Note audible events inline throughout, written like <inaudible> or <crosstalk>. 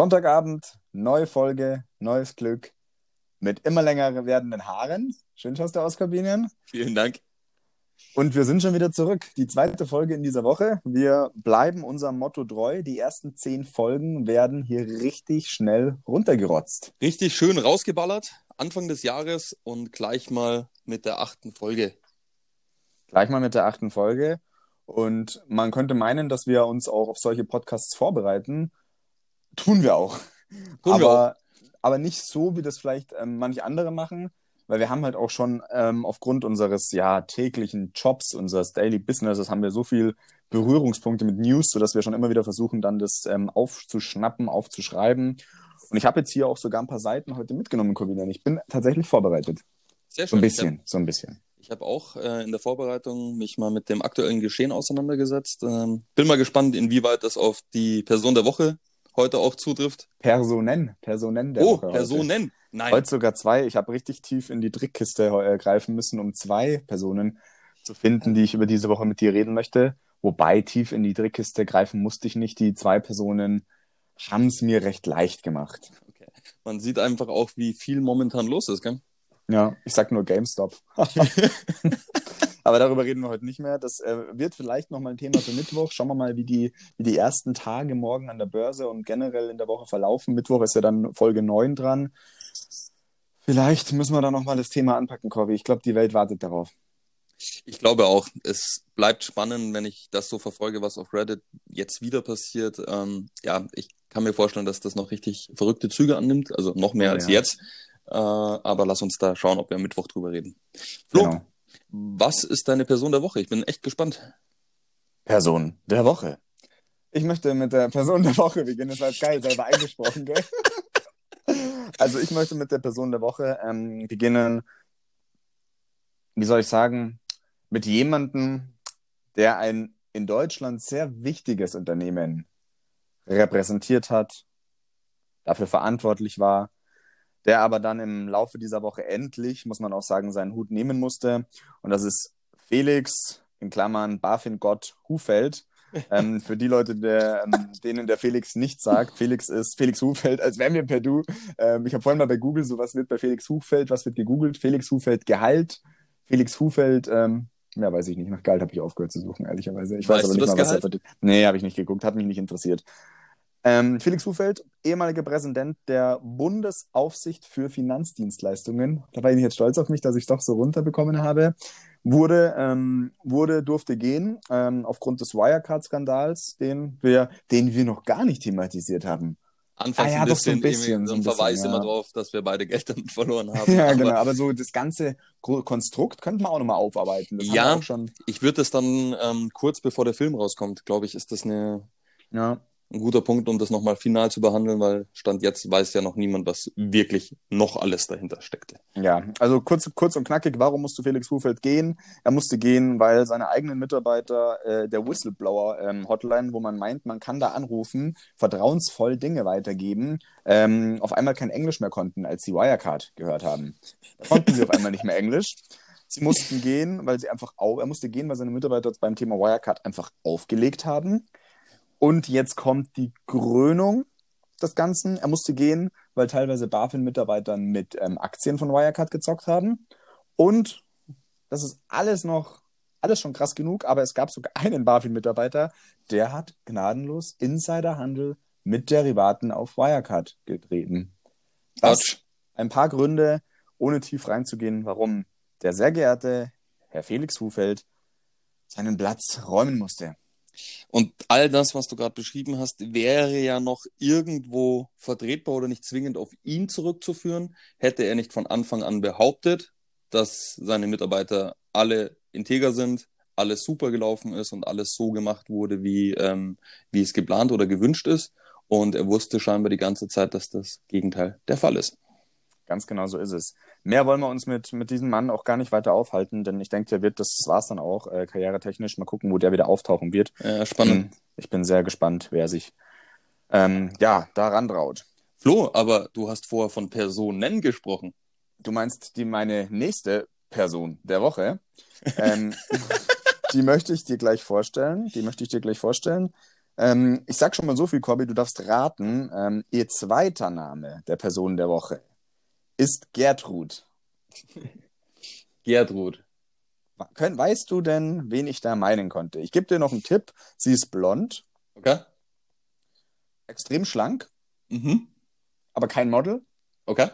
Sonntagabend, neue Folge, neues Glück mit immer länger werdenden Haaren. Schön schaust du aus, Kabinian. Vielen Dank. Und wir sind schon wieder zurück. Die zweite Folge in dieser Woche. Wir bleiben unserem Motto treu. Die ersten zehn Folgen werden hier richtig schnell runtergerotzt. Richtig schön rausgeballert. Anfang des Jahres und gleich mal mit der achten Folge. Gleich mal mit der achten Folge. Und man könnte meinen, dass wir uns auch auf solche Podcasts vorbereiten. Tun wir auch. Tun aber, wir auch. aber nicht so, wie das vielleicht ähm, manche andere machen, weil wir haben halt auch schon ähm, aufgrund unseres ja täglichen Jobs, unseres Daily Businesses, haben wir so viel Berührungspunkte mit News, sodass wir schon immer wieder versuchen, dann das ähm, aufzuschnappen, aufzuschreiben. Und ich habe jetzt hier auch sogar ein paar Seiten heute mitgenommen, Corinna. Ich bin tatsächlich vorbereitet. Sehr So ein schön. bisschen, so ein bisschen. Ich habe auch äh, in der Vorbereitung mich mal mit dem aktuellen Geschehen auseinandergesetzt. Ähm, bin mal gespannt, inwieweit das auf die Person der Woche heute auch zutrifft. Personen, Personen der oh, Woche heute. Personen. Nein. Heute sogar zwei. Ich habe richtig tief in die Trickkiste äh, greifen müssen, um zwei Personen zu finden, die ich über diese Woche mit dir reden möchte. Wobei tief in die Trickkiste greifen musste ich nicht. Die zwei Personen haben es mir recht leicht gemacht. Okay. Man sieht einfach auch, wie viel momentan los ist, gell? Ja, ich sag nur GameStop. <laughs> <laughs> Aber darüber reden wir heute nicht mehr. Das äh, wird vielleicht nochmal ein Thema für Mittwoch. Schauen wir mal, wie die, wie die ersten Tage morgen an der Börse und generell in der Woche verlaufen. Mittwoch ist ja dann Folge 9 dran. Vielleicht müssen wir da nochmal das Thema anpacken, Corby. Ich glaube, die Welt wartet darauf. Ich glaube auch, es bleibt spannend, wenn ich das so verfolge, was auf Reddit jetzt wieder passiert. Ähm, ja, ich kann mir vorstellen, dass das noch richtig verrückte Züge annimmt, also noch mehr Oh, als ja. jetzt. Äh, aber lass uns da schauen, ob wir am Mittwoch drüber reden. Flo, Genau. Was ist deine Person der Woche? Ich bin echt gespannt. Person der Woche. Ich möchte mit der Person der Woche beginnen. Das war jetzt geil, selber eingesprochen, gell? <laughs> Also ich möchte mit der Person der Woche ähm, beginnen, wie soll ich sagen, mit jemandem, der ein in Deutschland sehr wichtiges Unternehmen repräsentiert hat, dafür verantwortlich war, der aber dann im Laufe dieser Woche endlich, muss man auch sagen, seinen Hut nehmen musste. Und das ist Felix, in Klammern BaFin-Gott Hufeld. <laughs> ähm, für die Leute, der, ähm, denen der Felix nicht sagt, Felix ist Felix Hufeld, als wären wir per Du. Ähm, ich habe vorhin mal bei Google so, was wird bei Felix Hufeld, was wird gegoogelt? Felix Hufeld Gehalt, Felix Hufeld, ähm, ja, weiß ich nicht, nach Gehalt habe ich aufgehört zu suchen, ehrlicherweise. Ich weiß Weißt aber du nicht mal, was er verdient. Nee, habe ich nicht geguckt, hat mich nicht interessiert. Ähm, Felix Hufeld, ehemaliger Präsident der Bundesaufsicht für Finanzdienstleistungen, da bin ich jetzt stolz auf mich, dass ich es doch so runterbekommen habe, wurde, ähm, wurde durfte gehen ähm, aufgrund des Wirecard-Skandals, den wir, den wir noch gar nicht thematisiert haben. Anfangs Ah ja, ein doch, so ein bisschen, bisschen, so ein Verweis bisschen, immer ja. drauf, dass wir beide Geld damit verloren <laughs> haben. Ja, Aber genau. Aber so das ganze Konstrukt könnte man auch nochmal aufarbeiten. Das Ja. Ich würde das dann ähm, kurz bevor der Film rauskommt, glaube ich, ist das eine, Ja. Ein guter Punkt, um das nochmal final zu behandeln, weil Stand jetzt weiß ja noch niemand, was wirklich noch alles dahinter steckte. Ja, also kurz, kurz und knackig, warum musste Felix Hufeld gehen? Er musste gehen, weil seine eigenen Mitarbeiter äh, der Whistleblower-Hotline, wo man meint, man kann da anrufen, vertrauensvoll Dinge weitergeben, ähm, auf einmal kein Englisch mehr konnten, als sie Wirecard gehört haben. Da konnten sie auf einmal nicht mehr Englisch. Sie mussten gehen, weil sie einfach au er musste gehen, weil seine Mitarbeiter beim Thema Wirecard einfach aufgelegt haben. Und jetzt kommt die Krönung des Ganzen. Er musste gehen, weil teilweise BaFin-Mitarbeiter mit ähm, Aktien von Wirecard gezockt haben. Und das ist alles noch, alles schon krass genug, aber es gab sogar einen BaFin-Mitarbeiter, der hat gnadenlos Insiderhandel mit Derivaten auf Wirecard getreten. Das Quatsch. ein paar Gründe, ohne tief reinzugehen, warum der sehr geehrte Herr Felix Hufeld seinen Platz räumen musste. Und all das, was du gerade beschrieben hast, wäre ja noch irgendwo vertretbar oder nicht zwingend auf ihn zurückzuführen, hätte er nicht von Anfang an behauptet, dass seine Mitarbeiter alle integer sind, alles super gelaufen ist und alles so gemacht wurde, wie, ähm, wie es geplant oder gewünscht ist. Und er wusste scheinbar die ganze Zeit, dass das Gegenteil der Fall ist. Ganz genau so ist es. Mehr wollen wir uns mit, mit diesem Mann auch gar nicht weiter aufhalten, denn ich denke, der wird, das war's dann auch, äh, karrieretechnisch. Mal gucken, wo der wieder auftauchen wird. Äh, spannend. Bin, ich bin sehr gespannt, wer sich ähm, ja, daran traut. Flo, aber du hast vorher von Personen gesprochen. Du meinst die meine nächste Person der Woche. Ähm, <laughs> die möchte ich dir gleich vorstellen. Die möchte ich dir gleich vorstellen. Ähm, ich sag schon mal so viel, Corby, du darfst raten. Ähm, ihr zweiter Name der Person der Woche ist Gertrud. <laughs> Gertrud. Weißt du denn, wen ich da meinen konnte? Ich gebe dir noch einen Tipp. Sie ist blond, Okay. extrem schlank, Mhm. aber kein Model. Okay.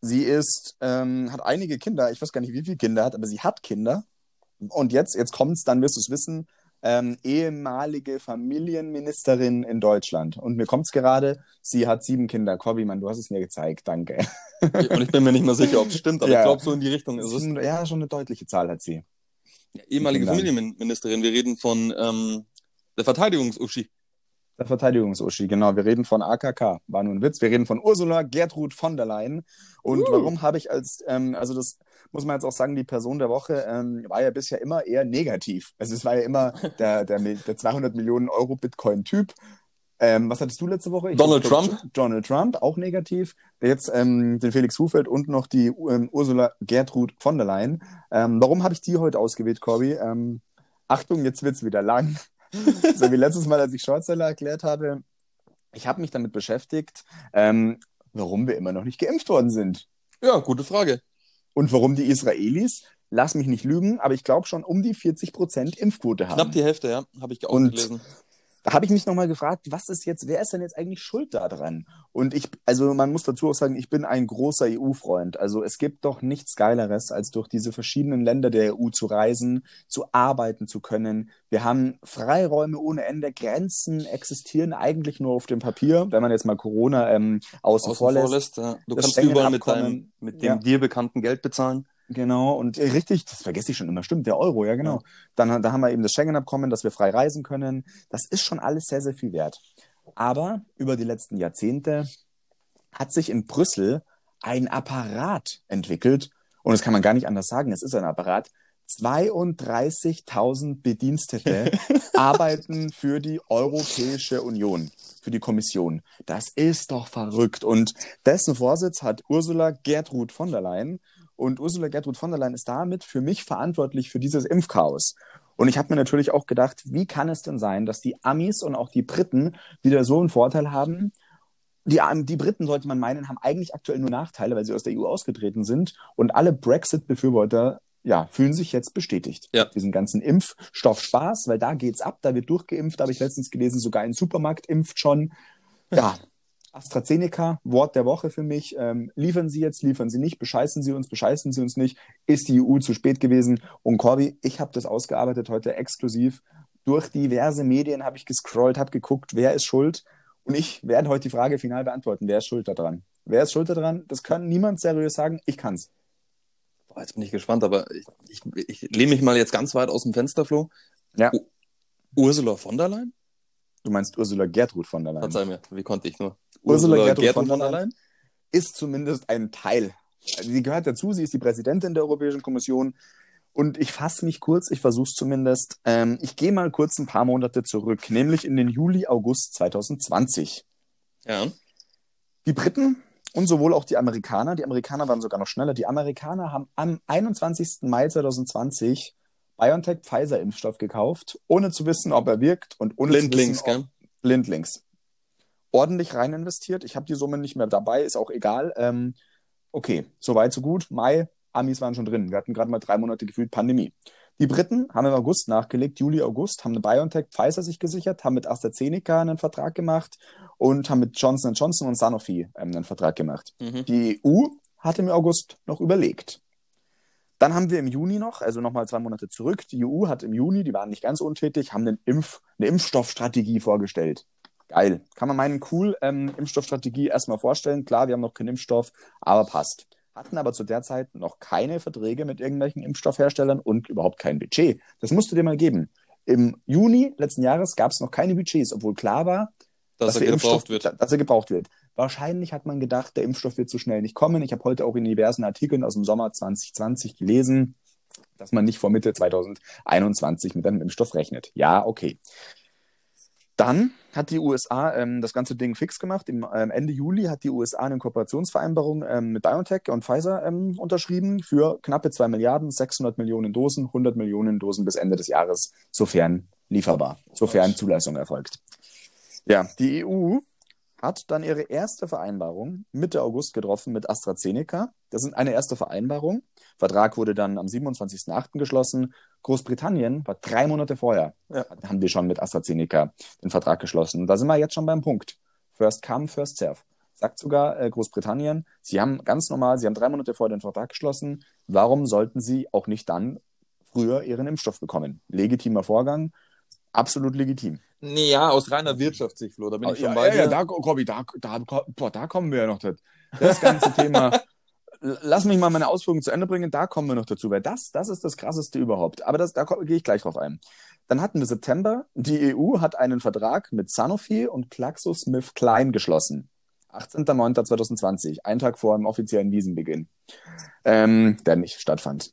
Sie ist, ähm, hat einige Kinder. Ich weiß gar nicht, wie viele Kinder hat, aber sie hat Kinder. Und jetzt, jetzt kommt's, dann wirst du es wissen. Ähm, ehemalige Familienministerin in Deutschland. Und mir kommt's gerade, sie hat sieben Kinder. Corby, Mann, du hast es mir gezeigt. Danke. Und ich bin mir nicht mehr sicher, ob es stimmt, aber Ja. ich glaube, so in die Richtung ist es. Ja, schon eine deutliche Zahl hat sie. Ja, ehemalige. Familienministerin. Wir reden von ähm, der Verteidigungs-Uschi. Der Verteidigungsuschi, genau. Wir reden von AKK. War nur ein Witz. Wir reden von Ursula Gertrud von der Leyen. Und Uh. warum habe ich als, ähm, also das muss man jetzt auch sagen, die Person der Woche ähm, war ja bisher immer eher negativ. Also es war ja immer <laughs> der, der, der 200 Millionen Euro Bitcoin-Typ. Ähm, was hattest du letzte Woche? Ich Donald glaub, Trump. Donald Trump, auch negativ. Jetzt ähm, den Felix Hufeld und noch die ähm, Ursula Gertrud von der Leyen. Ähm, warum habe ich die heute ausgewählt, Corby? Ähm, Achtung, jetzt wird's wieder lang. So wie letztes Mal, als ich Shortseller erklärt habe. Ich habe mich damit beschäftigt, ähm, warum wir immer noch nicht geimpft worden sind. Ja, gute Frage. Und warum die Israelis, lass mich nicht lügen, aber ich glaube schon um die 40% Impfquote haben. Knapp die Hälfte, ja, habe ich auch Und- gelesen. Da habe ich mich nochmal gefragt, was ist jetzt, wer ist denn jetzt eigentlich schuld daran? Und ich, also man muss dazu auch sagen, ich bin ein großer EU-Freund. Also es gibt doch nichts Geileres, als durch diese verschiedenen Länder der EU zu reisen, zu arbeiten zu können. Wir haben Freiräume ohne Ende, Grenzen existieren eigentlich nur auf dem Papier, wenn man jetzt mal Corona ähm, außen, Außen vor lässt. vor lässt, ja. Du kannst überall mit, deinem, mit dem ja. dir bekannten Geld bezahlen. Genau, und äh, richtig, das vergesse ich schon immer, stimmt, der Euro, ja genau. Ja. Dann da haben wir eben das Schengen-Abkommen, dass wir frei reisen können. Das ist schon alles sehr, sehr viel wert. Aber über die letzten Jahrzehnte hat sich in Brüssel ein Apparat entwickelt. Und das kann man gar nicht anders sagen, es ist ein Apparat. 32.000 Bedienstete <laughs> arbeiten für die Europäische Union, für die Kommission. Das ist doch verrückt. Und dessen Vorsitz hat Ursula Gertrud von der Leyen. Und Ursula Gertrud von der Leyen ist damit für mich verantwortlich für dieses Impfchaos. Und ich habe mir natürlich auch gedacht, wie kann es denn sein, dass die Amis und auch die Briten wieder so einen Vorteil haben? Die, die Briten, sollte man meinen, haben eigentlich aktuell nur Nachteile, weil sie aus der EU ausgetreten sind. Und alle Brexit-Befürworter ja, fühlen sich jetzt bestätigt. Ja. Diesen ganzen Impfstoff Spaß, weil da geht's ab, da wird durchgeimpft, habe ich letztens gelesen, sogar ein Supermarkt impft schon. Ja, AstraZeneca, Wort der Woche für mich. Ähm, liefern Sie jetzt, liefern Sie nicht, bescheißen Sie uns, bescheißen Sie uns nicht. Ist die EU zu spät gewesen? Und Corby, ich habe das ausgearbeitet heute exklusiv. Durch diverse Medien habe ich gescrollt, habe geguckt, wer ist schuld. Und ich werde heute die Frage final beantworten. Wer ist schuld daran? Wer ist schuld daran? Das kann niemand seriös sagen. Ich kann's. Boah, jetzt bin ich gespannt, aber ich, ich, ich lehne mich mal jetzt ganz weit aus dem Fenster, Flo. Ja. U Ursula von der Leyen? Du meinst Ursula Gertrud von der Leyen. Verzeih mir, wie konnte ich nur? Ursula Gertrud von der Leyen? Ist zumindest ein Teil. Also sie gehört dazu, sie ist die Präsidentin der Europäischen Kommission. Und ich fasse mich kurz, ich versuche es zumindest. Ähm, ich gehe mal kurz ein paar Monate zurück, nämlich in den Juli, August 2020. Ja. Die Briten und sowohl auch die Amerikaner, die Amerikaner waren sogar noch schneller, die Amerikaner haben am 21. Mai 2020 BioNTech-Pfizer-Impfstoff gekauft, ohne zu wissen, ob er wirkt und ohne Blindlings, zu wissen, ob, gell? blindlings. Ordentlich rein investiert. Ich habe die Summe nicht mehr dabei, ist auch egal. Ähm, okay, soweit, so gut. Mai, Amis waren schon drin. Wir hatten gerade mal drei Monate gefühlt Pandemie. Die Briten haben im August nachgelegt, Juli, August, haben eine BioNTech Pfizer sich gesichert, haben mit AstraZeneca einen Vertrag gemacht und haben mit Johnson Johnson und Sanofi ähm, einen Vertrag gemacht. Mhm. Die EU hat im August noch überlegt. Dann haben wir im Juni noch, also nochmal zwei Monate zurück, die EU hat im Juni, die waren nicht ganz untätig, haben einen Impf, eine Impfstoffstrategie vorgestellt. Geil. Kann man meinen, cool, ähm, Impfstoffstrategie erstmal vorstellen. Klar, wir haben noch keinen Impfstoff, aber passt. Hatten aber zu der Zeit noch keine Verträge mit irgendwelchen Impfstoffherstellern und überhaupt kein Budget. Das musst du dir mal geben. Im Juni letzten Jahres gab es noch keine Budgets, obwohl klar war, Dass, der er gebraucht Impfstoff, wird. Dass er gebraucht wird. Wahrscheinlich hat man gedacht, der Impfstoff wird so schnell nicht kommen. Ich habe heute auch in diversen Artikeln aus dem Sommer 2020 gelesen, dass man nicht vor Mitte 2021 mit einem Impfstoff rechnet. Ja, okay. Dann hat die USA ähm, das ganze Ding fix gemacht. Im ähm, Ende Juli hat die USA eine Kooperationsvereinbarung ähm, mit BioNTech und Pfizer ähm, unterschrieben für knappe 2 Milliarden, 600 Millionen Dosen, 100 Millionen Dosen bis Ende des Jahres, sofern lieferbar, sofern Zulassung erfolgt. Ja, die EU hat dann ihre erste Vereinbarung Mitte August getroffen mit AstraZeneca. Das ist eine erste Vereinbarung. Vertrag wurde dann am 27.08. geschlossen. Großbritannien war drei Monate vorher, ja. haben wir schon mit AstraZeneca den Vertrag geschlossen. Da sind wir jetzt schon beim Punkt. First come, first serve. Sagt sogar äh, Großbritannien, sie haben ganz normal, sie haben drei Monate vorher den Vertrag geschlossen. Warum sollten sie auch nicht dann früher ihren Impfstoff bekommen? Legitimer Vorgang, absolut legitim. Nee, ja, aus reiner Wirtschaftssicht, Flo, da bin ich schon ja, bei ja, dir. Ja, da, Robby, da, da, boah, da kommen wir ja noch. Das, das ganze Thema. <laughs> Lass mich mal meine Ausführungen zu Ende bringen, da kommen wir noch dazu, weil das, das ist das Krasseste überhaupt. Aber das, da gehe ich gleich drauf ein. Dann hatten wir September, die EU hat einen Vertrag mit Sanofi und GlaxoSmithKline geschlossen. 18.09.2020, ein Tag vor dem offiziellen Wiesenbeginn, ähm, der nicht stattfand.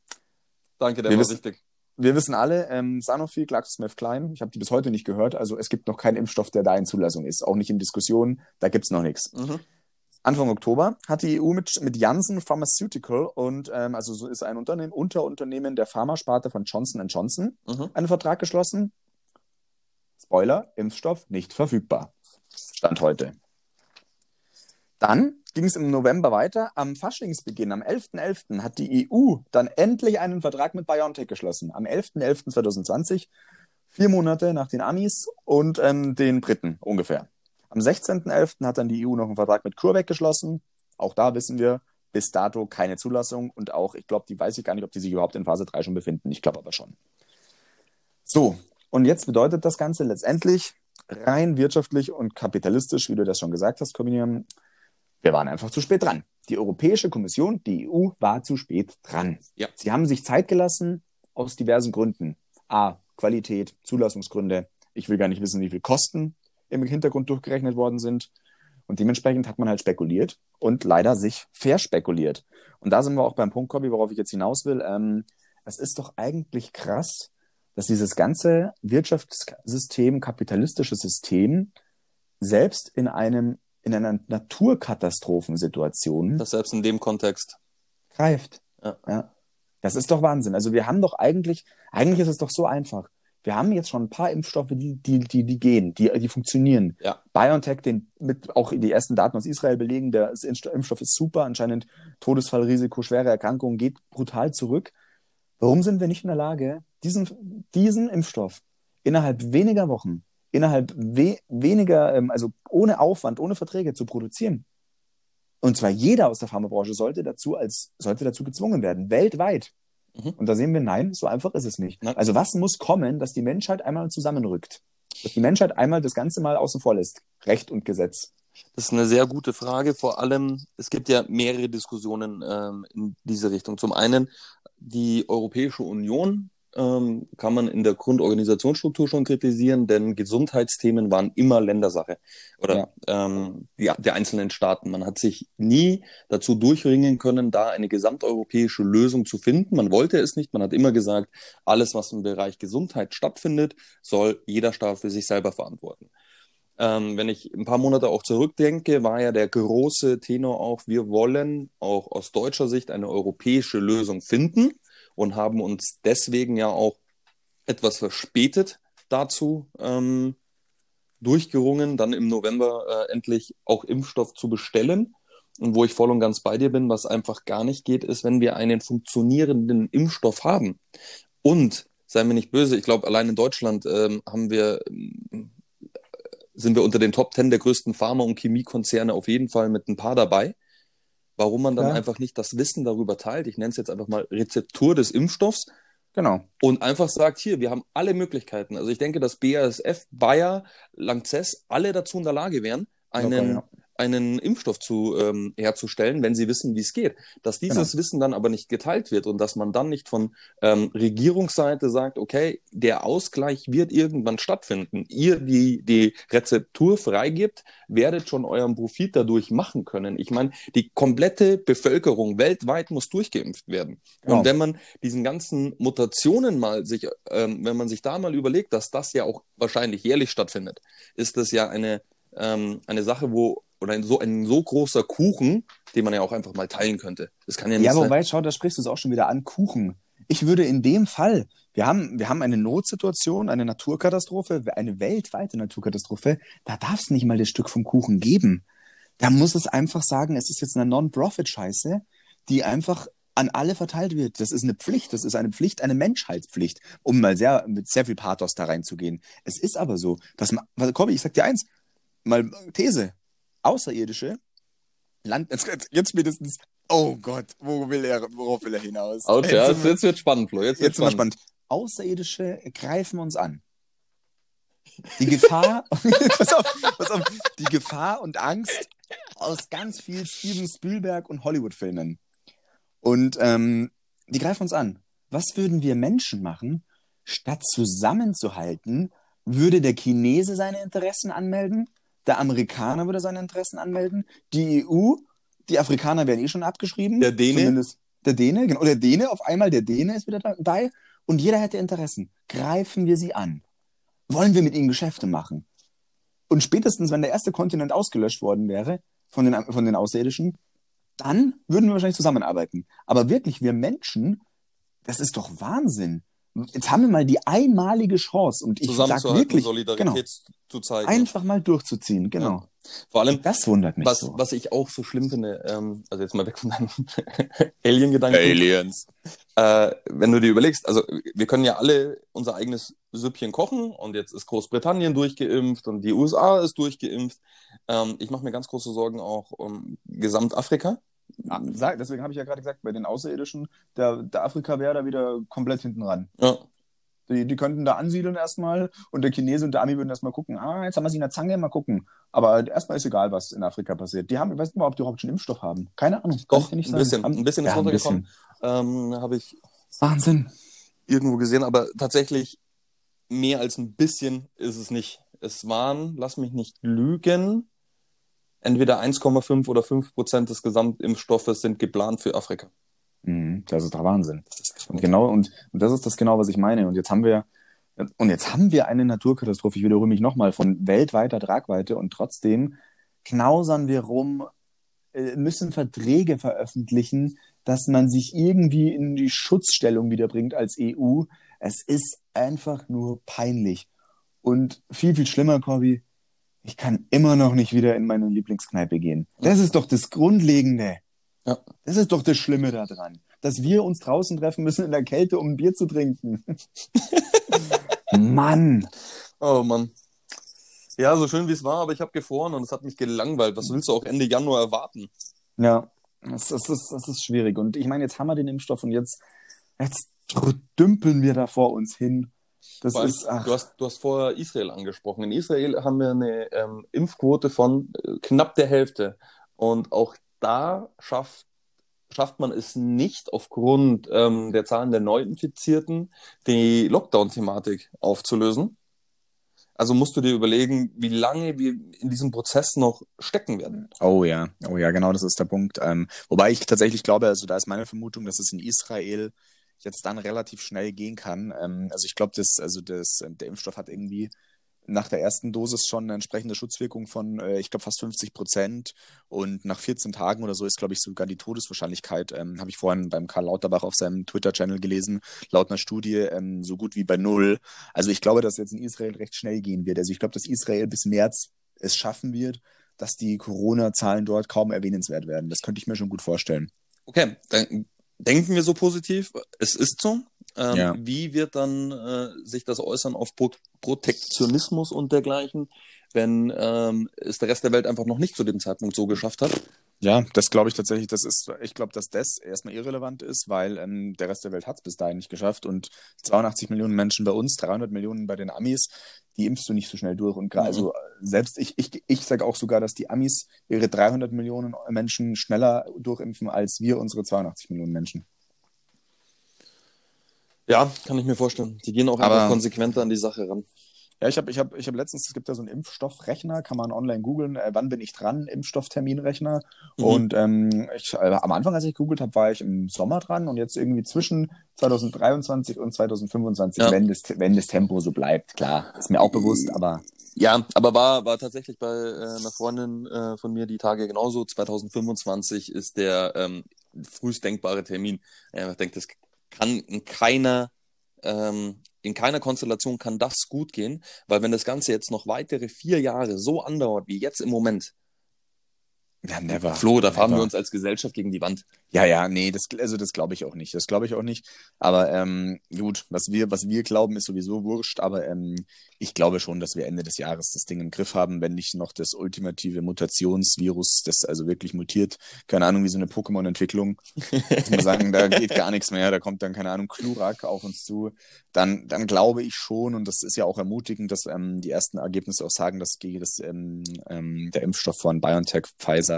Danke, der wir war wissen, richtig. Wir wissen alle, ähm, Sanofi, GlaxoSmithKline, ich habe die bis heute nicht gehört, also es gibt noch keinen Impfstoff, der da in Zulassung ist, auch nicht in Diskussionen, da gibt's noch nichts. Mhm. Anfang Oktober hat die EU mit, mit Janssen Pharmaceutical und ähm, also so ist ein Unternehmen, Unterunternehmen der Pharmasparte von Johnson Johnson Mhm. einen Vertrag geschlossen. Spoiler, Impfstoff nicht verfügbar. Stand heute. Dann ging es im November weiter. Am Faschingsbeginn, am 11.11., hat die EU dann endlich einen Vertrag mit BioNTech geschlossen. Am 11.11.2020, vier Monate nach den Amis und ähm, den Briten ungefähr. Am 16.11. hat dann die EU noch einen Vertrag mit CureVac geschlossen. Auch da wissen wir, bis dato keine Zulassung und auch, ich glaube, die weiß ich gar nicht, ob die sich überhaupt in Phase 3 schon befinden. Ich glaube aber schon. So, und jetzt bedeutet das Ganze letztendlich rein wirtschaftlich und kapitalistisch, wie du das schon gesagt hast, Cominium, wir waren einfach zu spät dran. Die Europäische Kommission, die EU, war zu spät dran. Ja. Sie haben sich Zeit gelassen aus diversen Gründen. A, Qualität, Zulassungsgründe. Ich will gar nicht wissen, wie viel Kosten im Hintergrund durchgerechnet worden sind. Und dementsprechend hat man halt spekuliert und leider sich verspekuliert. Und da sind wir auch beim Punkt, Copy, worauf ich jetzt hinaus will. Ähm, es ist doch eigentlich krass, dass dieses ganze Wirtschaftssystem, kapitalistische System selbst in einem in einer Naturkatastrophensituation Das selbst in dem Kontext. greift. Ja. ja. Das ist doch Wahnsinn. Also wir haben doch eigentlich, eigentlich ist es doch so einfach. Wir haben jetzt schon ein paar Impfstoffe, die, die, die, die gehen, die, die funktionieren. Ja. BioNTech, den mit auch die ersten Daten aus Israel belegen, der Impfstoff ist super, anscheinend Todesfallrisiko, schwere Erkrankungen geht brutal zurück. Warum sind wir nicht in der Lage, diesen, diesen Impfstoff innerhalb weniger Wochen, innerhalb we weniger, ähm, also ohne Aufwand, ohne Verträge zu produzieren? Und zwar jeder aus der Pharmabranche sollte dazu als, sollte dazu gezwungen werden, weltweit. Mhm. Und da sehen wir, nein, so einfach ist es nicht. Nein. Also was muss kommen, dass die Menschheit einmal zusammenrückt? Dass die Menschheit einmal das Ganze mal außen vor lässt. Recht und Gesetz. Das ist eine sehr gute Frage. Vor allem, es gibt ja mehrere Diskussionen ähm, in diese Richtung. Zum einen, die Europäische Union ähm, kann man in der Grundorganisationsstruktur schon kritisieren, denn Gesundheitsthemen waren immer Ländersache oder Ja. ähm, die, der einzelnen Staaten. Man hat sich nie dazu durchringen können, da eine gesamteuropäische Lösung zu finden. Man wollte es nicht. Man hat immer gesagt, alles, was im Bereich Gesundheit stattfindet, soll jeder Staat für sich selber verantworten. Ähm, wenn ich ein paar Monate auch zurückdenke, war ja der große Tenor auch, wir wollen auch aus deutscher Sicht eine europäische Lösung finden und haben uns deswegen ja auch etwas verspätet dazu ähm, durchgerungen, dann im November äh, endlich auch Impfstoff zu bestellen. Und wo ich voll und ganz bei dir bin, was einfach gar nicht geht, ist, wenn wir einen funktionierenden Impfstoff haben. Und, sei mir nicht böse, ich glaube, allein in Deutschland ähm, haben wir, ähm, sind wir unter den Top Ten der größten Pharma- und Chemiekonzerne auf jeden Fall mit ein paar dabei. Warum man dann Ja. einfach nicht das Wissen darüber teilt, ich nenne es jetzt einfach mal Rezeptur des Impfstoffs, Genau. und einfach sagt, hier, wir haben alle Möglichkeiten. Also ich denke, dass BASF, Bayer, Lanxess alle dazu in der Lage wären, einen, ja. Einen Impfstoff zu, ähm, herzustellen, wenn sie wissen, wie es geht. Dass dieses Genau. Wissen dann aber nicht geteilt wird und dass man dann nicht von ähm, Regierungsseite sagt, okay, der Ausgleich wird irgendwann stattfinden. Ihr, die die Rezeptur freigibt, werdet schon euren Profit dadurch machen können. Ich meine, die komplette Bevölkerung weltweit muss durchgeimpft werden. Genau. Und wenn man diesen ganzen Mutationen mal sich, ähm, wenn man sich da mal überlegt, dass das ja auch wahrscheinlich jährlich stattfindet, ist das ja eine, ähm, eine Sache, wo, oder ein so, ein so großer Kuchen, den man ja auch einfach mal teilen könnte. Das kann ja nicht Ja, sein. wobei, schau, da sprichst du es auch schon wieder an, Kuchen. Ich würde in dem Fall, Wir haben, wir haben eine Notsituation, eine Naturkatastrophe, eine weltweite Naturkatastrophe. Da darf es nicht mal das Stück vom Kuchen geben. Da muss es einfach sagen, es ist jetzt eine Non-Profit-Scheiße, die einfach an alle verteilt wird. Das ist eine Pflicht, das ist eine Pflicht, eine Menschheitspflicht, um mal sehr, mit sehr viel Pathos da reinzugehen. Es ist aber so, dass man, komm, ich sag dir eins, mal These, Außerirdische, Land, jetzt, jetzt spätestens, oh Gott, wo will er, worauf will er hinaus? Out, ja, jetzt, jetzt wird spannend, Flo, jetzt, jetzt wird spannend. spannend. Außerirdische greifen uns an. Die Gefahr, <laughs> pass auf, pass auf, die Gefahr und Angst aus ganz viel Steven Spielberg und Hollywood-Filmen. Und ähm, die greifen uns an. Was würden wir Menschen machen, statt zusammenzuhalten, würde der Chinese seine Interessen anmelden, der Amerikaner würde seine Interessen anmelden, die EU, die Afrikaner werden eh schon abgeschrieben. Der Däne. Zumindest der Däne, genau. Der Däne, auf einmal der Däne ist wieder dabei und jeder hätte Interessen. Greifen wir sie an. Wollen wir mit ihnen Geschäfte machen? Und spätestens, wenn der erste Kontinent ausgelöscht worden wäre von den, von den Außerirdischen, dann würden wir wahrscheinlich zusammenarbeiten. Aber wirklich, wir Menschen, das ist doch Wahnsinn. Jetzt haben wir mal die einmalige Chance und ich sage wirklich, Solidarität genau, zu zeigen. Einfach mal durchzuziehen, genau. Ja. Vor allem, das wundert mich was, so. was ich auch so schlimm finde, ähm, also jetzt mal weg von deinem <laughs> Alien-Gedanken. Aliens. Äh, wenn du dir überlegst, also wir können ja alle unser eigenes Süppchen kochen und jetzt ist Großbritannien durchgeimpft und die USA ist durchgeimpft. Ähm, ich mache mir ganz große Sorgen auch um Gesamtafrika. Sag, deswegen habe ich ja gerade gesagt, bei den Außerirdischen, der, der Afrika wäre da wieder komplett hinten ran. Ja. Die, die könnten da ansiedeln erstmal und der Chinese und der Ami würden erstmal gucken, ah, jetzt haben wir sie in der Zange, mal gucken. Aber erstmal ist egal, was in Afrika passiert. Die haben, ich weiß nicht mal, ob die überhaupt schon Impfstoff haben. Keine Ahnung. Doch, ein bisschen, ein bisschen ist ja, runtergekommen. Ähm, habe ich Wahnsinn. irgendwo gesehen, aber tatsächlich mehr als ein bisschen ist es nicht. Es waren, lass mich nicht lügen, entweder 1,5 oder 5 Prozent des Gesamtimpfstoffes sind geplant für Afrika. Mhm, das ist der Wahnsinn. Und genau, und, und das ist das genau, was ich meine. Und jetzt haben wir, und jetzt haben wir eine Naturkatastrophe, ich wiederhole mich nochmal, von weltweiter Tragweite und trotzdem knausern wir rum, äh, müssen Verträge veröffentlichen, dass man sich irgendwie in die Schutzstellung wiederbringt als EU. Es ist einfach nur peinlich. Und viel, viel schlimmer, Corby, ich kann immer noch nicht wieder in meine Lieblingskneipe gehen. Das ist doch das Grundlegende. Ja. Das ist doch das Schlimme daran, dass wir uns draußen treffen müssen in der Kälte, um ein Bier zu trinken. <laughs> Mann. Oh Mann. Ja, so schön wie es war, aber ich habe gefroren und es hat mich gelangweilt. Was willst du auch Ende Januar erwarten? Ja, das, das, ist, das ist schwierig. Und ich meine, jetzt haben wir den Impfstoff und jetzt, jetzt dümpeln wir da vor uns hin. Das Weil, ist, ach. du, hast, du hast vorher Israel angesprochen. In Israel haben wir eine ähm, Impfquote von äh, knapp der Hälfte. Und auch da schafft, schafft man es nicht, aufgrund ähm, der Zahlen der Neuinfizierten die Lockdown-Thematik aufzulösen. Also musst du dir überlegen, wie lange wir in diesem Prozess noch stecken werden. Oh ja, oh ja, genau, das ist der Punkt. Ähm, wobei ich tatsächlich glaube, also da ist meine Vermutung, dass es in Israel jetzt dann relativ schnell gehen kann. Ähm, also ich glaube, das, also das, der Impfstoff hat irgendwie nach der ersten Dosis schon eine entsprechende Schutzwirkung von, äh, ich glaube, fast 50 Prozent. Und nach 14 Tagen oder so ist, glaube ich, sogar die Todeswahrscheinlichkeit, ähm, habe ich vorhin beim Karl Lauterbach auf seinem Twitter-Channel gelesen, laut einer Studie ähm, so gut wie bei null. Also ich glaube, dass jetzt in Israel recht schnell gehen wird. Also ich glaube, dass Israel bis März es schaffen wird, dass die Corona-Zahlen dort kaum erwähnenswert werden. Das könnte ich mir schon gut vorstellen. Okay, dann denken wir so positiv. Es ist so. Ähm, ja. Wie wird dann äh, sich das äußern auf Pro Protektionismus und dergleichen, wenn ähm, es der Rest der Welt einfach noch nicht zu dem Zeitpunkt so geschafft hat? Ja, das glaube ich tatsächlich. Das ist, ich glaube, dass das erstmal irrelevant ist, weil ähm, der Rest der Welt hat es bis dahin nicht geschafft und 82 Millionen Menschen bei uns, 300 Millionen bei den Amis, die impfst du nicht so schnell durch. Und gerade, mhm. also selbst ich, ich, ich sage auch sogar, dass die Amis ihre 300 Millionen Menschen schneller durchimpfen als wir unsere 82 Millionen Menschen. Ja, kann ich mir vorstellen. Die gehen auch Aber, einfach konsequenter an die Sache ran. Ja, ich habe ich hab, ich hab letztens, es gibt ja so einen Impfstoffrechner, kann man online googeln, äh, wann bin ich dran, Impfstoffterminrechner. Mhm. Und ähm, ich, äh, am Anfang, als ich gegoogelt habe, war ich im Sommer dran und jetzt irgendwie zwischen 2023 und 2025, ja. wenn, das, wenn das Tempo so bleibt. Klar, ist mir auch bewusst, aber. Ja, aber war, war tatsächlich bei äh, einer Freundin äh, von mir die Tage genauso. 2025 ist der ähm, frühest denkbare Termin. Ich denke, das kann in keiner ähm, in keiner Konstellation kann das gut gehen, weil wenn das Ganze jetzt noch weitere vier Jahre so andauert wie jetzt im Moment, Ja, never. Flo, da fahren never. wir uns als Gesellschaft gegen die Wand. Ja, ja, nee, das, also das glaube ich auch nicht. Das glaube ich auch nicht. Aber ähm, gut, was wir, was wir glauben, ist sowieso wurscht. Aber ähm, ich glaube schon, dass wir Ende des Jahres das Ding im Griff haben, wenn nicht noch das ultimative Mutationsvirus, das also wirklich mutiert, keine Ahnung, wie so eine Pokémon-Entwicklung. Muss sagen, da geht gar nichts mehr. Da kommt dann, keine Ahnung, Klurak auf uns zu. Dann, dann glaube ich schon, und das ist ja auch ermutigend, dass ähm, die ersten Ergebnisse auch sagen, dass gegen das, ähm, ähm, der Impfstoff von BioNTech Pfizer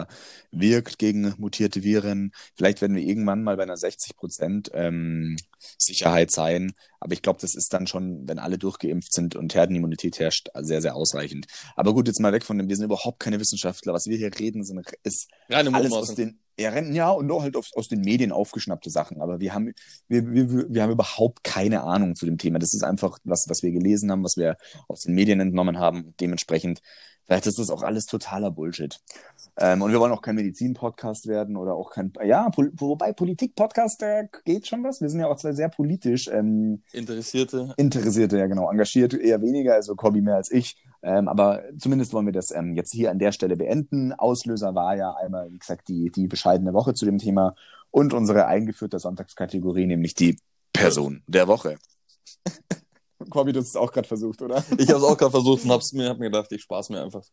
wirkt gegen mutierte Viren. Vielleicht werden wir irgendwann mal bei einer 60 Prozent ähm, Sicherheit sein. Aber ich glaube, das ist dann schon, wenn alle durchgeimpft sind und Herdenimmunität herrscht, sehr, sehr ausreichend. Aber gut, jetzt mal weg von dem, wir sind überhaupt keine Wissenschaftler. Was wir hier reden, sind, ist Reine alles aus den, ja, und nur halt aus, aus den Medien aufgeschnappte Sachen. Aber wir haben, wir, wir, wir haben überhaupt keine Ahnung zu dem Thema. Das ist einfach was, was wir gelesen haben, was wir aus den Medien entnommen haben. Dementsprechend, vielleicht ist das auch alles totaler Bullshit. Ähm, und wir wollen auch kein Medizin-Podcast werden oder auch kein, ja, Pol wobei Politik-Podcast, da geht schon was. Wir sind ja auch zwei sehr politisch, ähm, Interessierte. Interessierte, ja genau. Engagierte eher weniger, also Cobby mehr als ich. Ähm, aber zumindest wollen wir das ähm, jetzt hier an der Stelle beenden. Auslöser war ja einmal, wie gesagt, die, die bescheidene Woche zu dem Thema und unsere eingeführte Sonntagskategorie, nämlich die Person der Woche. <laughs> Cobby, du hast es auch gerade versucht, oder? Ich habe es auch gerade versucht und hab's mir, hab mir gedacht, ich spaß mir einfach.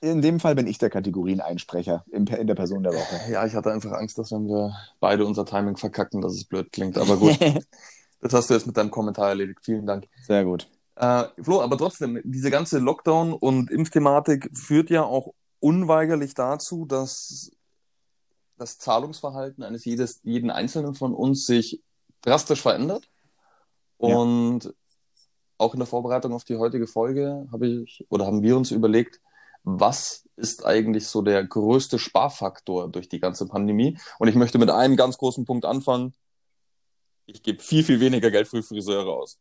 In dem Fall bin ich der Kategorieneinsprecher in, in der Person der Woche. Ja, ich hatte einfach Angst, dass wenn wir beide unser Timing verkacken, dass es blöd klingt. Aber gut, <laughs> das hast du jetzt mit deinem Kommentar erledigt. Vielen Dank. Sehr gut. Äh, Flo, aber trotzdem, diese ganze Lockdown- und Impfthematik führt ja auch unweigerlich dazu, dass das Zahlungsverhalten eines jedes, jeden Einzelnen von uns sich drastisch verändert. Ja. Auch in der Vorbereitung auf die heutige Folge habe ich oder haben wir uns überlegt, was ist eigentlich so der größte Sparfaktor durch die ganze Pandemie? Und ich möchte mit einem ganz großen Punkt anfangen. Ich gebe viel, viel weniger Geld für Friseure aus.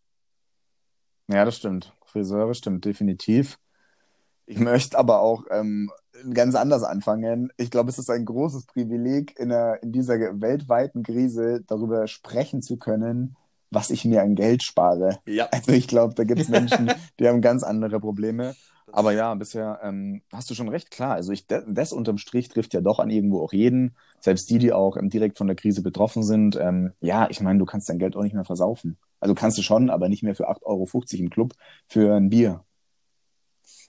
Ja, das stimmt. Friseure stimmt definitiv. Ich möchte aber auch ähm, ganz anders anfangen. Ich glaube, es ist ein großes Privileg, in, der, in dieser weltweiten Krise darüber sprechen zu können, was ich mir an Geld spare. Ja. <laughs> Also ich glaube, da gibt es Menschen, <laughs> die haben ganz andere Probleme. Aber ja, bisher ähm, hast du schon recht, klar. Also ich, das unterm Strich trifft ja doch an irgendwo auch jeden, selbst die, die auch ähm, direkt von der Krise betroffen sind. Ähm, ja, ich meine, du kannst dein Geld auch nicht mehr versaufen. Also kannst du schon, aber nicht mehr für 8,50 Euro im Club für ein Bier.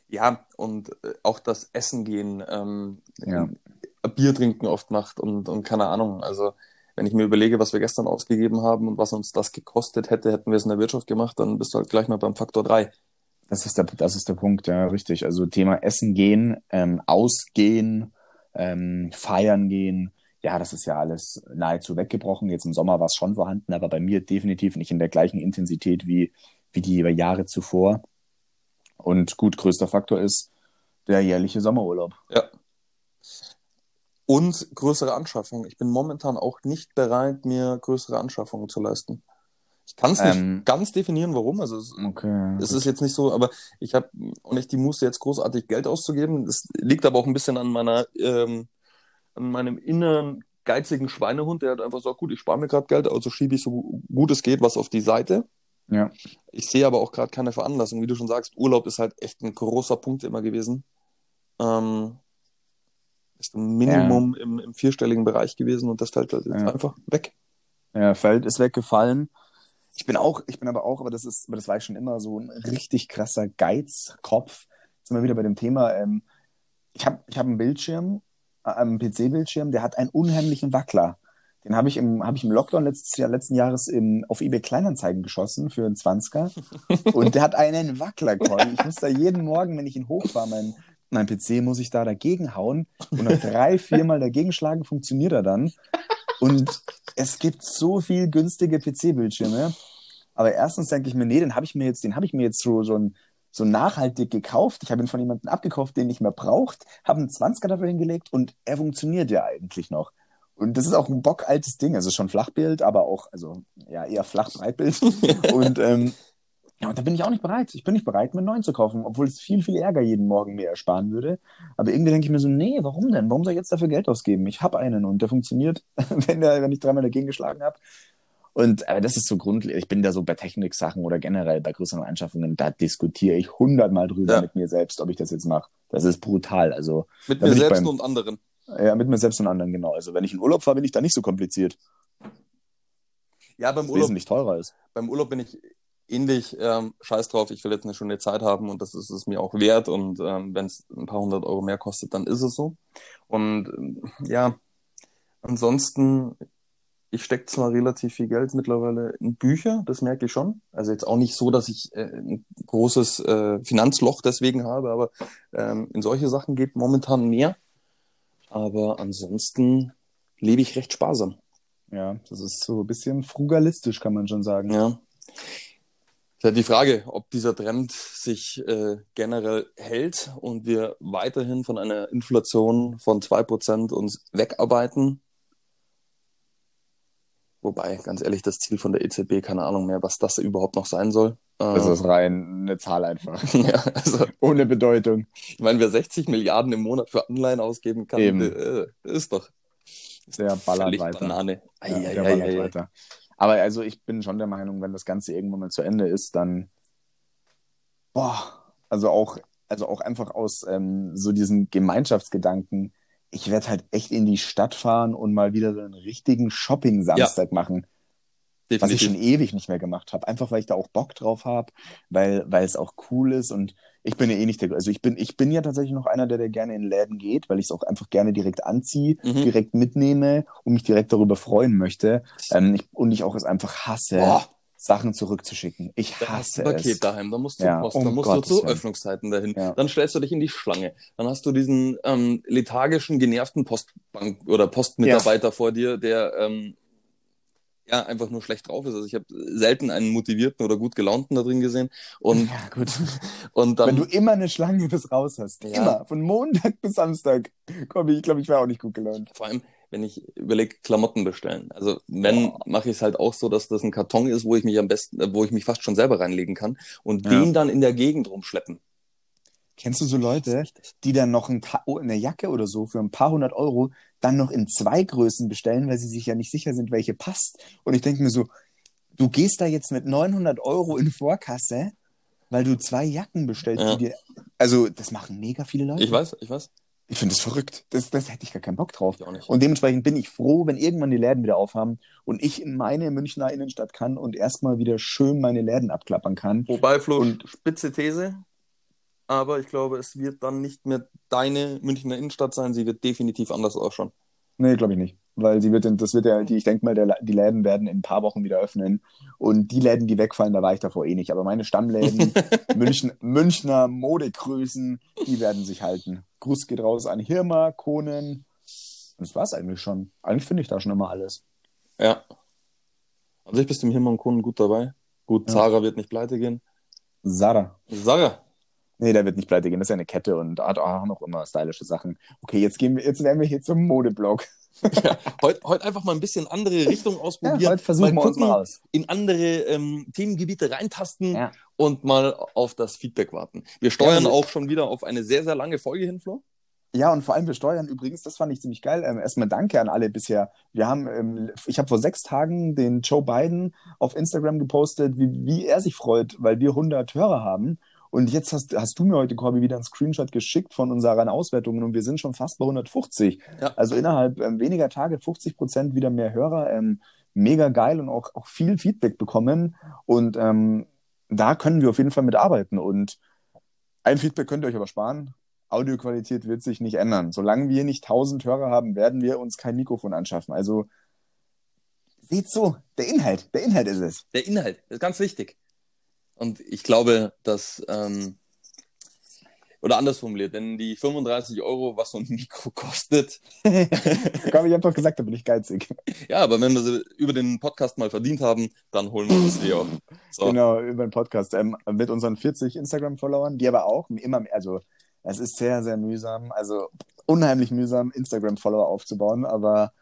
Ja, und äh, auch das Essen gehen, ähm, Ja. Bier trinken oft Nacht und, und keine Ahnung. Also wenn ich mir überlege, was wir gestern ausgegeben haben und was uns das gekostet hätte, hätten wir es in der Wirtschaft gemacht, dann bist du halt gleich mal beim Faktor 3. Das ist der, das ist der Punkt, ja, richtig. Also Thema Essen gehen, ähm, ausgehen, ähm, feiern gehen, ja, das ist ja alles nahezu weggebrochen. Jetzt im Sommer war es schon vorhanden, aber bei mir definitiv nicht in der gleichen Intensität wie, wie die Jahre zuvor. Und gut, größter Faktor ist der jährliche Sommerurlaub. Ja. Und größere Anschaffungen. Ich bin momentan auch nicht bereit, mir größere Anschaffungen zu leisten. Ich kann es nicht Ähm, ganz definieren, warum. Also es, Okay. es ist jetzt nicht so, aber ich habe auch nicht die Muße, jetzt großartig Geld auszugeben. Das liegt aber auch ein bisschen an meiner, ähm, an meinem inneren geizigen Schweinehund, der hat einfach sagt, gut, ich spare mir gerade Geld, also schiebe ich so gut es geht was auf die Seite. Ja. Ich sehe aber auch gerade keine Veranlassung. Wie du schon sagst, Urlaub ist halt echt ein großer Punkt immer gewesen. Ähm, ist ein Minimum im, im vierstelligen Bereich gewesen und das fällt halt jetzt Ja. einfach weg. Ja, Feld ist weggefallen. Ich bin auch, ich bin aber auch, aber das ist, aber das war ich schon immer so ein richtig krasser Geizkopf. Jetzt sind wir wieder bei dem Thema. Ähm, ich habe ich hab einen Bildschirm, äh, einen PC-Bildschirm, der hat einen unheimlichen Wackler. Den habe ich im, habe ich im Lockdown letztes Jahr, letzten Jahres im, auf eBay Kleinanzeigen geschossen für einen 20er. <laughs> Und der hat einen Wackler, Colin. Ich muss da jeden Morgen, wenn ich ihn hochfahre, mein, mein PC, muss ich da dagegen hauen und noch drei, viermal dagegen schlagen, funktioniert er dann. Und es gibt so viel günstige PC-Bildschirme. Aber erstens denke ich mir, nee, den habe ich mir jetzt, den habe ich mir jetzt so, so, ein, so nachhaltig gekauft. Ich habe ihn von jemandem abgekauft, den nicht mehr braucht, habe einen 20er dafür hingelegt und er funktioniert ja eigentlich noch. Und das ist auch ein bockaltes Ding. Also schon Flachbild, aber auch, also ja, eher Flach-Breitbild. <laughs> und ähm, ja, und da bin ich auch nicht bereit. Ich bin nicht bereit, mir einen neuen zu kaufen, obwohl es viel, viel Ärger jeden Morgen mir ersparen würde. Aber irgendwie denke ich mir so, nee, warum denn? Warum soll ich jetzt dafür Geld ausgeben? Ich habe einen und der funktioniert, <laughs> wenn, der, wenn ich dreimal dagegen geschlagen habe. Und aber das ist so grundlegend. Ich bin da so bei Techniksachen oder generell bei größeren Anschaffungen, da diskutiere ich hundertmal drüber Ja. mit mir selbst, ob ich das jetzt mache. Das ist brutal. Also Mit mir selbst beim- und anderen. ja, mit mir selbst und anderen genau. Also wenn ich in Urlaub fahre, bin ich da nicht so kompliziert. Ja, beim Urlaub, wesentlich teurer ist. beim Urlaub bin ich ähnlich ähm, scheiß drauf. Ich will jetzt eine schöne Zeit haben und das ist es mir auch wert. Und ähm, wenn es ein paar hundert Euro mehr kostet, dann ist es so. Und ähm, ja, ansonsten, ich stecke zwar relativ viel Geld mittlerweile in Bücher, das merke ich schon. Also jetzt auch nicht so, dass ich äh, ein großes äh, Finanzloch deswegen habe, aber ähm, in solche Sachen geht momentan mehr. Aber ansonsten lebe ich recht sparsam. Ja, das ist so ein bisschen frugalistisch, kann man schon sagen. Ja. Ist halt die Frage, ob dieser Trend sich äh, generell hält und wir weiterhin von einer Inflation von 2% uns wegarbeiten. Wobei, ganz ehrlich, das Ziel von der EZB, keine Ahnung mehr, was das überhaupt noch sein soll. Äh, Das ist rein eine Zahl einfach. <laughs> ja, also, Ohne Bedeutung. ich meine, wer 60 Milliarden im Monat für Anleihen ausgeben kann, Eben. äh, ist doch Der ballert weiter. Banane. Ei, Ja, ei, der ei, ballert ei, ei. weiter. Aber also ich bin schon der Meinung, wenn das Ganze irgendwann mal zu Ende ist, dann boah, also auch, also auch einfach aus ähm, so diesem Gemeinschaftsgedanken, ich werde halt echt in die Stadt fahren und mal wieder so einen richtigen Shopping-Samstag machen, was ich Definitiv. schon ewig nicht mehr gemacht habe. Einfach weil ich da auch Bock drauf habe, weil, weil es auch cool ist und ich bin ja eh nicht der, also ich bin, ich bin ja tatsächlich noch einer, der, der gerne in Läden geht, weil ich es auch einfach gerne direkt anziehe, Mhm. direkt mitnehme und mich direkt darüber freuen möchte. Ähm, ich, und ich auch es einfach hasse, Boah. Sachen zurückzuschicken. Ich Da hast hasse du Paket es. daheim, dann musst du Ja, Post, um dann musst Gottes du zu Willen. Öffnungszeiten dahin, Ja. dann stellst du dich in die Schlange, dann hast du diesen ähm, lethargischen, genervten Postbank oder Postmitarbeiter vor dir, der ähm, ja einfach nur schlecht drauf ist. Also ich habe selten einen motivierten oder gut gelaunten da drin gesehen und Ja, gut. <laughs> und Wenn dann du immer eine Schlange bis raus hast. Ja. Immer. Von Montag bis Samstag. Komm, ich glaube, ich wäre auch nicht gut gelaunt. vor allem wenn ich überlege, Klamotten bestellen. Also wenn, mache ich es halt auch so, dass das ein Karton ist, wo ich mich am besten, wo ich mich fast schon selber reinlegen kann und Ja. den dann in der Gegend rumschleppen. Kennst du so Leute, die dann noch ein Ta- oh, eine Jacke oder so für ein paar hundert Euro dann noch in zwei Größen bestellen, weil sie sich ja nicht sicher sind, welche passt? Und ich denke mir so, du gehst da jetzt mit 900 Euro in Vorkasse, weil du zwei Jacken bestellst, Ja. die dir. Also, das machen mega viele Leute. Ich weiß, ich weiß. Ich finde das verrückt. Das, das hätte ich gar keinen Bock drauf. Ich auch nicht. Und dementsprechend bin ich froh, wenn irgendwann die Läden wieder aufhaben und ich in meine Münchner Innenstadt kann und erstmal wieder schön meine Läden abklappern kann. Wobei, Flo, Und- spitze These. Aber ich glaube, es wird dann nicht mehr deine Münchner Innenstadt sein. Sie wird definitiv anders ausschauen. Nee, glaube ich nicht. Weil sie wird, das wird ja, die, ich denke mal, der, die Läden werden in ein paar Wochen wieder öffnen. Und die Läden, die wegfallen, da war ich davor eh nicht. Aber meine Stammläden, <laughs> München, Münchner Modegrößen, die werden sich halten. Gruß geht raus an Hirma, Konen. Und das war's eigentlich schon. Eigentlich finde ich da schon immer alles. Ja. Also ich bist im Himmel und Kunden gut dabei. Gut, Ja. Zara wird nicht pleite gehen. Sarah. Sarah. Nee, der wird nicht pleite gehen. Das ist ja eine Kette und hat auch noch immer stylische Sachen. Okay, jetzt gehen wir, jetzt werden wir hier zum Modeblog. <laughs> Ja, heute heut einfach mal ein bisschen andere Richtung Ja, ausprobieren. heute versuchen wir uns mal aus. in andere ähm, Themengebiete reintasten Ja. und mal auf das Feedback warten. Wir steuern Ja, auch schon wieder auf eine sehr, sehr lange Folge hin, Flo. Ja, und vor allem wir steuern übrigens, das fand ich ziemlich geil. Ähm, erstmal danke an alle bisher. Wir haben, ähm, ich habe vor sechs Tagen den Joe Biden auf Instagram gepostet, wie, wie er sich freut, weil wir 100 Hörer haben. Und jetzt hast, hast du mir heute, Corby, wieder einen Screenshot geschickt von unseren Auswertungen und wir sind schon fast bei 150. Ja. Also innerhalb ähm, weniger Tage 50 Prozent wieder mehr Hörer. Ähm, mega geil und auch, auch viel Feedback bekommen. Und ähm, da können wir auf jeden Fall mit arbeiten. Und ein Feedback könnt ihr euch aber sparen. Audioqualität wird sich nicht ändern. Solange wir nicht 1000 Hörer haben, werden wir uns kein Mikrofon anschaffen. Also seht so, der Inhalt, der Inhalt ist es. Der Inhalt ist ganz wichtig. Und ich glaube, dass, ähm, oder anders formuliert, wenn die 35 Euro, was so ein Mikro <laughs> kostet, <laughs> Komm, ich hab doch gesagt, da bin ich geizig. ja, aber wenn wir sie über den Podcast mal verdient haben, dann holen wir uns die auch. So. Genau, über den Podcast. Ähm, mit unseren 40 Instagram-Followern, die aber auch immer, mehr- also es ist sehr, sehr mühsam, also unheimlich mühsam, Instagram-Follower aufzubauen, aber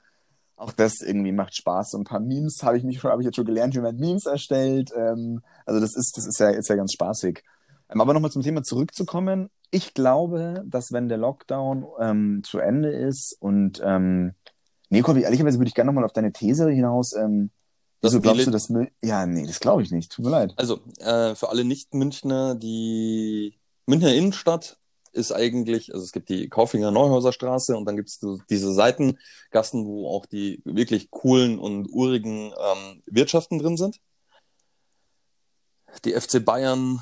auch das irgendwie macht Spaß. So ein paar Memes habe ich mich habe ich jetzt schon gelernt, wie man Memes erstellt. Ähm, also das ist, das ist ja, ist ja ganz spaßig. Ähm, aber nochmal zum Thema zurückzukommen. Ich glaube, dass wenn der Lockdown ähm, zu Ende ist und ähm, nee, Kobi, ehrlicherweise würde ich gerne nochmal auf deine These hinaus. Ähm, Wieso glaubst du, dass München... Ja, nee, das glaube ich nicht. Tut mir leid. Also, äh, für alle Nicht-Münchner, die Münchner Innenstadt ist eigentlich, also es gibt die Kaufinger Neuhäuser Straße und dann gibt es diese Seitengassen, wo auch die wirklich coolen und urigen ähm, Wirtschaften drin sind. Die FC Bayern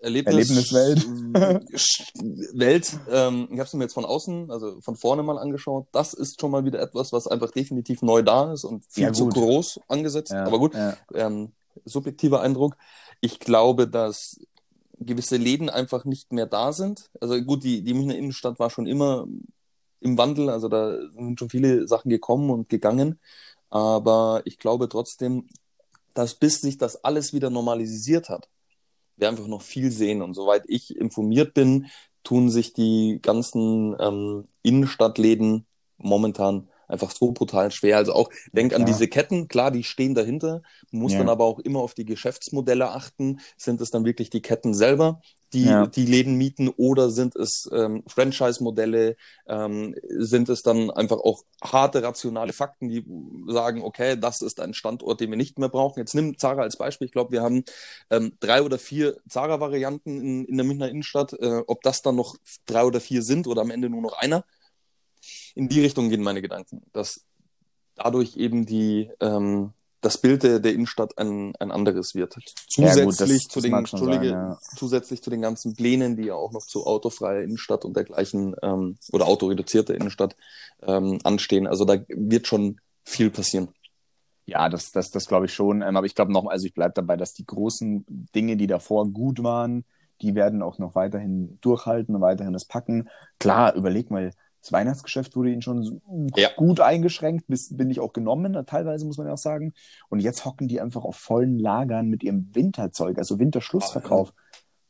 Erlebnis, Erlebniswelt. <laughs> Welt. Ähm, ich habe es mir jetzt von außen, also von vorne mal angeschaut. Das ist schon mal wieder etwas, was einfach definitiv neu da ist und viel ja, zu groß angesetzt. Ja, Aber gut, ja. ähm, subjektiver Eindruck. Ich glaube, dass gewisse Läden einfach nicht mehr da sind. Also gut, die, die Münchner Innenstadt war schon immer im Wandel, also da sind schon viele Sachen gekommen und gegangen. Aber ich glaube trotzdem, dass bis sich das alles wieder normalisiert hat, wir einfach noch viel sehen. Und soweit ich informiert bin, tun sich die ganzen ähm, Innenstadtläden momentan einfach so brutal schwer. Also auch, denk ja. an diese Ketten, klar, die stehen dahinter, muss ja. dann aber auch immer auf die Geschäftsmodelle achten. Sind es dann wirklich die Ketten selber, die ja. die Läden mieten oder sind es ähm, Franchise-Modelle, ähm, sind es dann einfach auch harte, rationale Fakten, die sagen, okay, das ist ein Standort, den wir nicht mehr brauchen. Jetzt nimm Zara als Beispiel. Ich glaube, wir haben ähm, drei oder vier Zara-Varianten in, in der Münchner Innenstadt. Äh, ob das dann noch drei oder vier sind oder am Ende nur noch einer, in die Richtung gehen meine Gedanken, dass dadurch eben die, ähm, das Bild der, der Innenstadt ein, ein anderes wird. Zusätzlich, ja, gut, das, zu den, Entschuldige, sein, ja. zusätzlich zu den ganzen Plänen, die ja auch noch zu autofreier Innenstadt und dergleichen ähm, oder autoreduzierter Innenstadt ähm, anstehen. Also da wird schon viel passieren. Ja, das, das, das glaube ich schon. Ähm, aber ich glaube noch, also ich bleibe dabei, dass die großen Dinge, die davor gut waren, die werden auch noch weiterhin durchhalten und weiterhin das packen. Klar, überleg mal, das Weihnachtsgeschäft wurde ihnen schon ja. gut eingeschränkt, bis bin ich auch genommen, teilweise muss man ja auch sagen. Und jetzt hocken die einfach auf vollen Lagern mit ihrem Winterzeug, also Winterschlussverkauf. Oh, ja.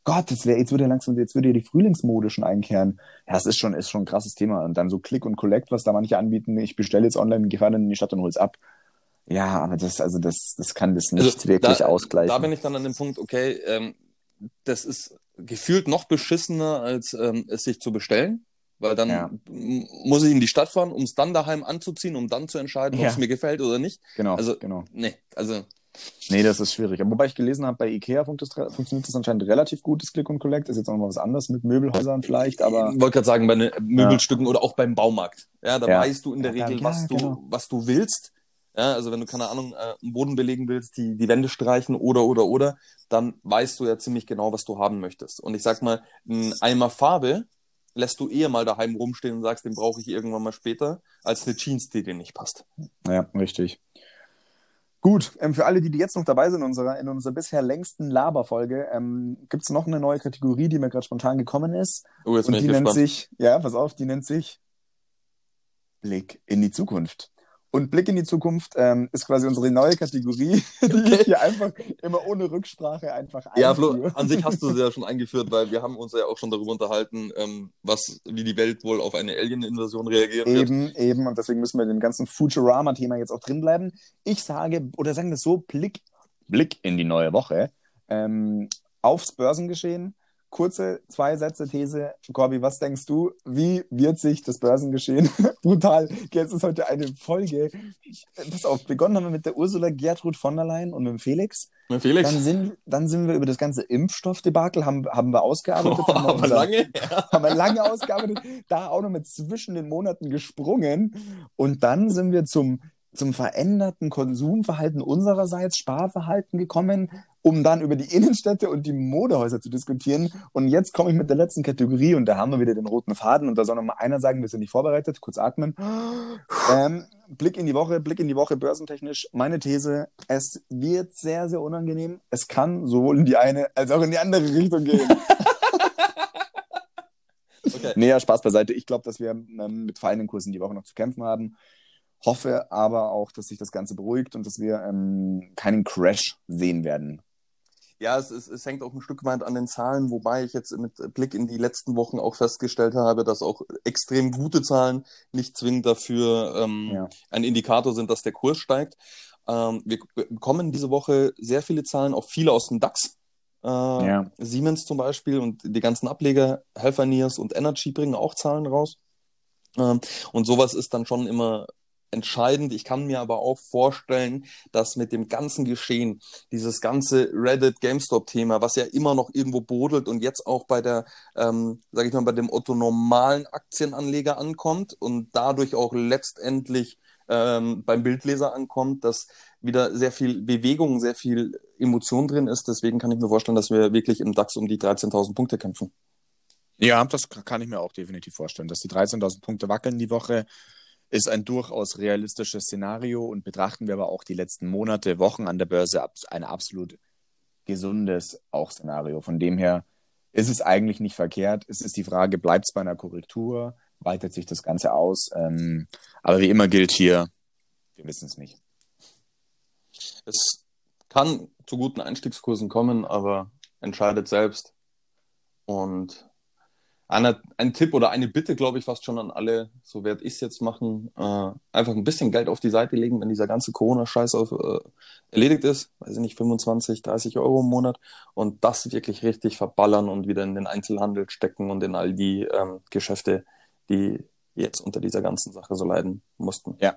Gott, das wäre, jetzt würde ja langsam, jetzt würde ja die Frühlingsmode schon einkehren. Ja, es ist schon, ist schon ein krasses Thema. Und dann so Click und Collect, was da manche anbieten, ich bestelle jetzt online, gehe dann in die Stadt und hol's ab. Ja, aber das, also das, das kann das nicht also wirklich da, ausgleichen. Da bin ich dann an dem Punkt, okay, ähm, das ist gefühlt noch beschissener, als ähm, es sich zu bestellen. Weil dann ja. muss ich in die Stadt fahren, um es dann daheim anzuziehen, um dann zu entscheiden, ob es mir gefällt oder nicht. Genau, also, genau. Nee, also. Nee, das ist schwierig. Aber wobei ich gelesen habe, bei Ikea funktioniert das anscheinend relativ gut, das Click und Collect. Ist jetzt auch noch was anderes mit Möbelhäusern vielleicht, aber. Ich wollte gerade sagen, bei ne Möbelstücken ja. oder auch beim Baumarkt. Ja, da weißt du in der Regel, was, du, genau. was du willst. Ja, also wenn du, keine Ahnung, äh, einen Boden belegen willst, die, die Wände streichen oder, oder, oder, dann weißt du ja ziemlich genau, was du haben möchtest. Und ich sag mal, ein Eimer Farbe lässt du eher mal daheim rumstehen und sagst, den brauche ich irgendwann mal später, als eine Jeans, die dir nicht passt. Ja, richtig. Gut, ähm, für alle, die, die jetzt noch dabei sind in unserer, in unserer bisher längsten Laberfolge, ähm, gibt es noch eine neue Kategorie, die mir gerade spontan gekommen ist. Oh, jetzt und die gespannt. nennt sich, ja, pass auf, die nennt sich Blick in die Zukunft. Und Blick in die Zukunft ähm, ist quasi unsere neue Kategorie, <laughs> die okay. ich hier einfach immer ohne Rücksprache einfach einführe. Ja, Flo, an sich hast du sie ja schon eingeführt, weil wir haben uns ja auch schon darüber unterhalten, ähm, was, wie die Welt wohl auf eine Alien-Invasion reagieren wird. Eben, eben. Und deswegen müssen wir dem ganzen Futurama-Thema jetzt auch drin bleiben. Ich sage, oder sagen wir es so, Blick, Blick in die neue Woche ähm, aufs Börsengeschehen kurze zwei Sätze These. Corby, was denkst du? Wie wird sich das Börsengeschehen <laughs> brutal? Jetzt ist heute eine Folge. Pass auf, begonnen haben wir mit der Ursula Gertrud von der Leyen und mit dem Felix. Mit Felix? Dann sind, dann sind wir über das ganze Impfstoffdebakel, haben, haben wir ausgearbeitet. Oh, haben, wir unser, lange? <laughs> haben wir lange ausgearbeitet. Da auch noch mit zwischen den Monaten gesprungen. Und dann sind wir zum zum veränderten Konsumverhalten unsererseits, Sparverhalten gekommen, um dann über die Innenstädte und die Modehäuser zu diskutieren. Und jetzt komme ich mit der letzten Kategorie und da haben wir wieder den roten Faden und da soll noch mal einer sagen, wir sind nicht vorbereitet, kurz atmen. Ähm, Blick in die Woche, Blick in die Woche börsentechnisch. Meine These, es wird sehr, sehr unangenehm. Es kann sowohl in die eine als auch in die andere Richtung gehen. <laughs> okay. Nee, Spaß beiseite. Ich glaube, dass wir ähm, mit fallenden Kursen die Woche noch zu kämpfen haben hoffe aber auch, dass sich das Ganze beruhigt und dass wir ähm, keinen Crash sehen werden. Ja, es, es, es hängt auch ein Stück weit an den Zahlen, wobei ich jetzt mit Blick in die letzten Wochen auch festgestellt habe, dass auch extrem gute Zahlen nicht zwingend dafür ähm, ja. ein Indikator sind, dass der Kurs steigt. Ähm, wir bekommen diese Woche sehr viele Zahlen, auch viele aus dem DAX. Äh, ja. Siemens zum Beispiel und die ganzen Ableger, Healthineers und Energy bringen auch Zahlen raus. Ähm, und sowas ist dann schon immer entscheidend. Ich kann mir aber auch vorstellen, dass mit dem ganzen Geschehen, dieses ganze Reddit GameStop-Thema, was ja immer noch irgendwo brodelt und jetzt auch bei der, ähm, sage ich mal, bei dem Otto normalen Aktienanleger ankommt und dadurch auch letztendlich ähm, beim Bildleser ankommt, dass wieder sehr viel Bewegung, sehr viel Emotion drin ist. Deswegen kann ich mir vorstellen, dass wir wirklich im DAX um die 13.000 Punkte kämpfen. Ja, das kann ich mir auch definitiv vorstellen, dass die 13.000 Punkte wackeln die Woche ist ein durchaus realistisches Szenario und betrachten wir aber auch die letzten Monate, Wochen an der Börse ein absolut gesundes auch Szenario. Von dem her ist es eigentlich nicht verkehrt. Es ist die Frage, bleibt es bei einer Korrektur? Weitet sich das Ganze aus? Ähm, aber wie immer gilt hier, wir wissen es nicht. Es kann zu guten Einstiegskursen kommen, aber entscheidet selbst. Und eine, ein Tipp oder eine Bitte, glaube ich, fast schon an alle, so werde ich es jetzt machen, äh, einfach ein bisschen Geld auf die Seite legen, wenn dieser ganze Corona-Scheiß äh, erledigt ist, weiß ich nicht, 25, 30 Euro im Monat und das wirklich richtig verballern und wieder in den Einzelhandel stecken und in all die ähm, Geschäfte, die jetzt unter dieser ganzen Sache so leiden mussten. Ja,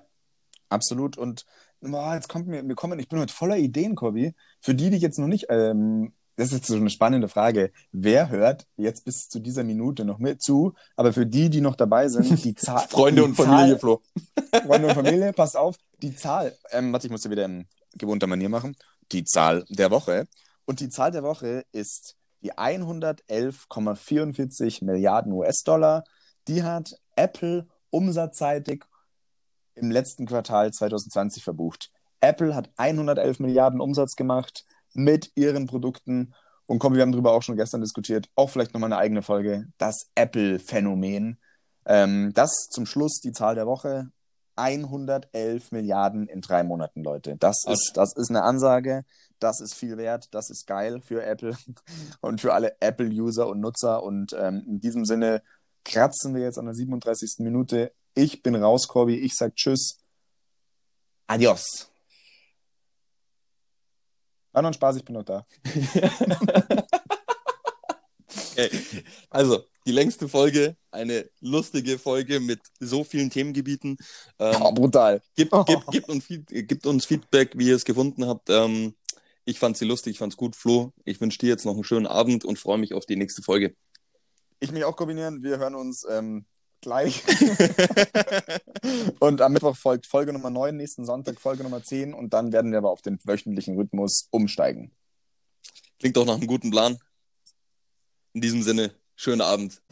absolut. Und boah, jetzt kommt mir, mir kommen, ich bin heute voller Ideen, Kobi. Für die, die jetzt noch nicht ähm, das ist jetzt so eine spannende Frage. Wer hört jetzt bis zu dieser Minute noch mit zu? Aber für die, die noch dabei sind, <laughs> die Zahl. Freunde die und Familie, Flo. <laughs> Freunde und Familie, passt auf. Die Zahl, ähm, warte, ich muss dir wieder in gewohnter Manier machen. Die Zahl der Woche. Und die Zahl der Woche ist die 111,44 Milliarden US-Dollar. Die hat Apple umsatzseitig im letzten Quartal 2020 verbucht. Apple hat 111 Milliarden Umsatz gemacht mit ihren Produkten. Und komm, wir haben darüber auch schon gestern diskutiert, auch vielleicht nochmal eine eigene Folge, das Apple-Phänomen. Ähm, das zum Schluss die Zahl der Woche. 111 Milliarden in drei Monaten, Leute. Das ist, das ist eine Ansage. Das ist viel wert. Das ist geil für Apple <laughs> und für alle Apple-User und Nutzer. Und ähm, in diesem Sinne kratzen wir jetzt an der 37. Minute. Ich bin raus, Corby. Ich sag Tschüss. Adios. War noch ein Spaß, ich bin noch da. <laughs> okay. Also, die längste Folge, eine lustige Folge mit so vielen Themengebieten. Ähm, oh, brutal. Gibt, gibt, gibt, uns, gibt, uns, Feedback, wie ihr es gefunden habt. Ähm, ich fand sie lustig, ich fand es gut. Flo, ich wünsche dir jetzt noch einen schönen Abend und freue mich auf die nächste Folge. Ich mich auch kombinieren. Wir hören uns ähm, gleich. <laughs> und am Mittwoch folgt Folge Nummer 9, nächsten Sonntag Folge Nummer 10 und dann werden wir aber auf den wöchentlichen Rhythmus umsteigen. Klingt doch nach einem guten Plan. In diesem Sinne, schönen Abend.